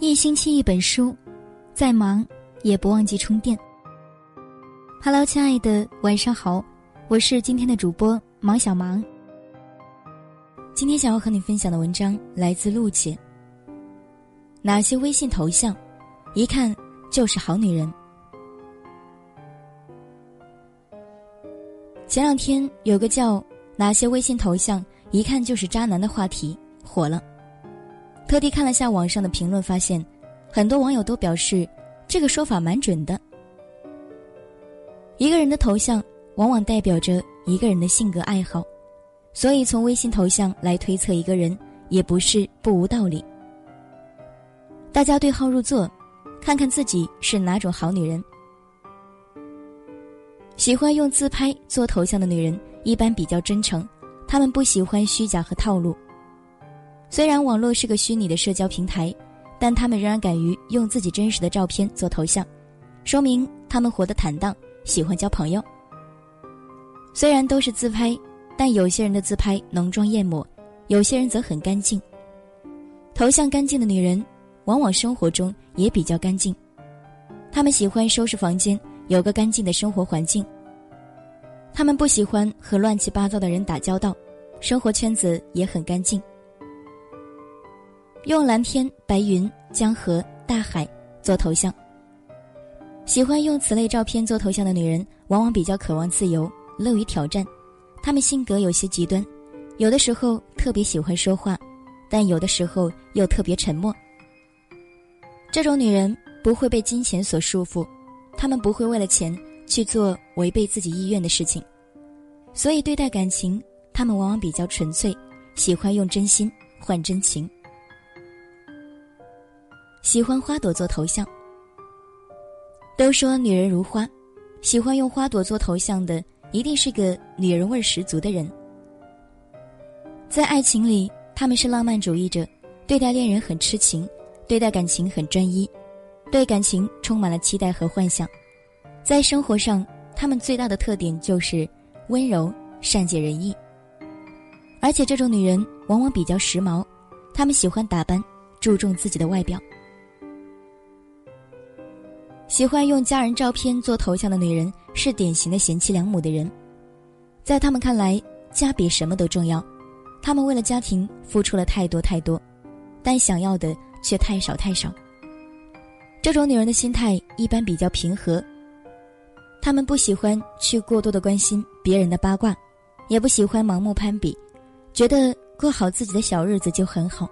一星期一本书，再忙也不忘记充电。Hello，亲爱的，晚上好，我是今天的主播芒小芒。今天想要和你分享的文章来自陆姐。哪些微信头像，一看就是好女人？前两天有个叫“哪些微信头像一看就是渣男”的话题火了。特地看了下网上的评论，发现很多网友都表示这个说法蛮准的。一个人的头像往往代表着一个人的性格爱好，所以从微信头像来推测一个人也不是不无道理。大家对号入座，看看自己是哪种好女人。喜欢用自拍做头像的女人一般比较真诚，她们不喜欢虚假和套路。虽然网络是个虚拟的社交平台，但他们仍然敢于用自己真实的照片做头像，说明他们活得坦荡，喜欢交朋友。虽然都是自拍，但有些人的自拍浓妆艳抹，有些人则很干净。头像干净的女人，往往生活中也比较干净。她们喜欢收拾房间，有个干净的生活环境。她们不喜欢和乱七八糟的人打交道，生活圈子也很干净。用蓝天、白云、江河、大海做头像。喜欢用此类照片做头像的女人，往往比较渴望自由，乐于挑战。她们性格有些极端，有的时候特别喜欢说话，但有的时候又特别沉默。这种女人不会被金钱所束缚，她们不会为了钱去做违背自己意愿的事情，所以对待感情，她们往往比较纯粹，喜欢用真心换真情。喜欢花朵做头像。都说女人如花，喜欢用花朵做头像的，一定是个女人味十足的人。在爱情里，他们是浪漫主义者，对待恋人很痴情，对待感情很专一，对感情充满了期待和幻想。在生活上，他们最大的特点就是温柔、善解人意。而且这种女人往往比较时髦，她们喜欢打扮，注重自己的外表。喜欢用家人照片做头像的女人是典型的贤妻良母的人，在他们看来，家比什么都重要。他们为了家庭付出了太多太多，但想要的却太少太少。这种女人的心态一般比较平和，她们不喜欢去过多的关心别人的八卦，也不喜欢盲目攀比，觉得过好自己的小日子就很好，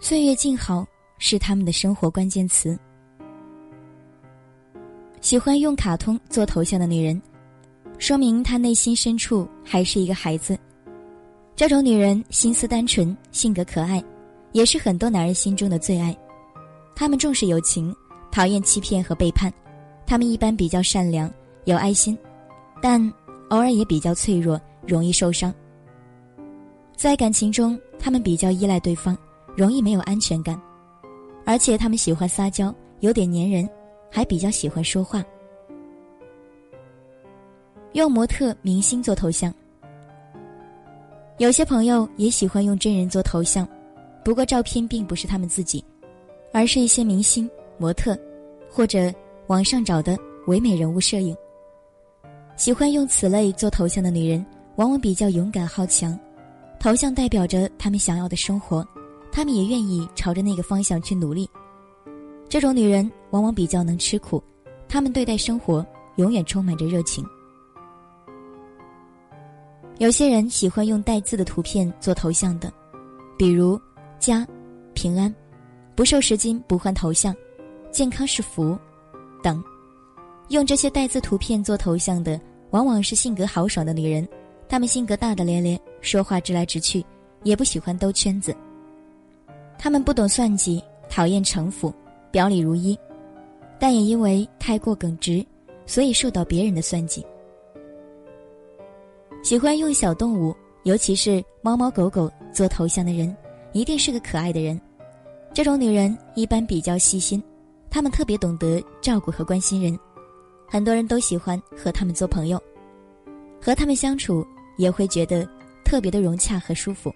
岁月静好是他们的生活关键词。喜欢用卡通做头像的女人，说明她内心深处还是一个孩子。这种女人心思单纯，性格可爱，也是很多男人心中的最爱。他们重视友情，讨厌欺骗和背叛。他们一般比较善良，有爱心，但偶尔也比较脆弱，容易受伤。在感情中，他们比较依赖对方，容易没有安全感，而且他们喜欢撒娇，有点粘人。还比较喜欢说话，用模特、明星做头像。有些朋友也喜欢用真人做头像，不过照片并不是他们自己，而是一些明星、模特，或者网上找的唯美人物摄影。喜欢用此类做头像的女人，往往比较勇敢好强，头像代表着他们想要的生活，他们也愿意朝着那个方向去努力。这种女人往往比较能吃苦，她们对待生活永远充满着热情。有些人喜欢用带字的图片做头像的，比如“家”“平安”“不受时间不换头像”“健康是福”等。用这些带字图片做头像的，往往是性格豪爽的女人，她们性格大大咧咧，说话直来直去，也不喜欢兜圈子。她们不懂算计，讨厌城府。表里如一，但也因为太过耿直，所以受到别人的算计。喜欢用小动物，尤其是猫猫狗狗做头像的人，一定是个可爱的人。这种女人一般比较细心，她们特别懂得照顾和关心人，很多人都喜欢和她们做朋友，和她们相处也会觉得特别的融洽和舒服。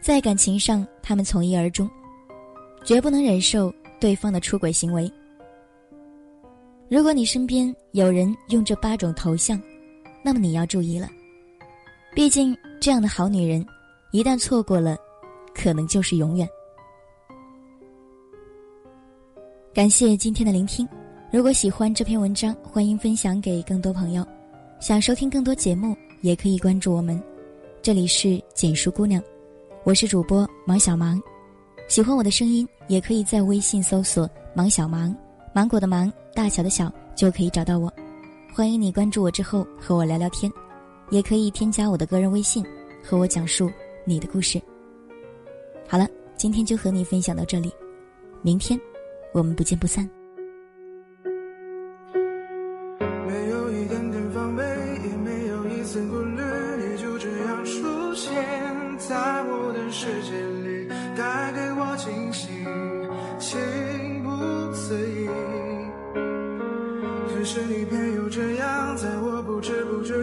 在感情上，她们从一而终。绝不能忍受对方的出轨行为。如果你身边有人用这八种头像，那么你要注意了，毕竟这样的好女人，一旦错过了，可能就是永远。感谢今天的聆听，如果喜欢这篇文章，欢迎分享给更多朋友。想收听更多节目，也可以关注我们。这里是简书姑娘，我是主播芒小芒。喜欢我的声音，也可以在微信搜索“芒小芒”，芒果的芒，大小的小，就可以找到我。欢迎你关注我之后和我聊聊天，也可以添加我的个人微信，和我讲述你的故事。好了，今天就和你分享到这里，明天。我们不见不散。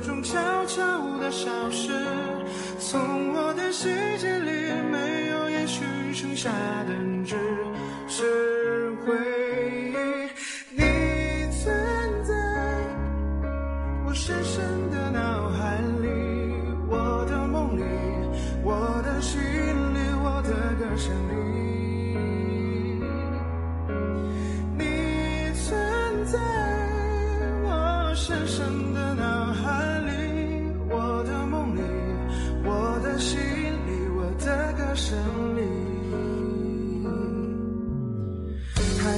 中悄悄的消失，从我的世界里没有延续，剩下的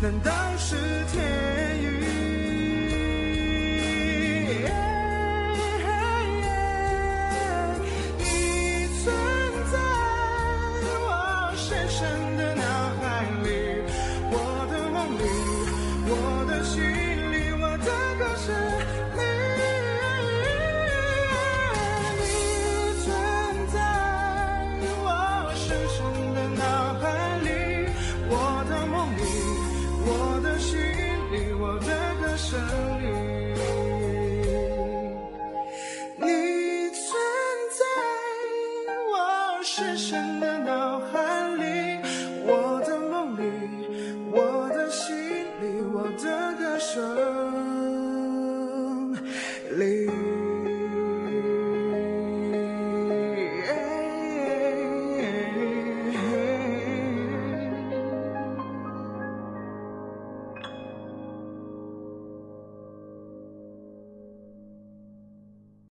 难道是天。深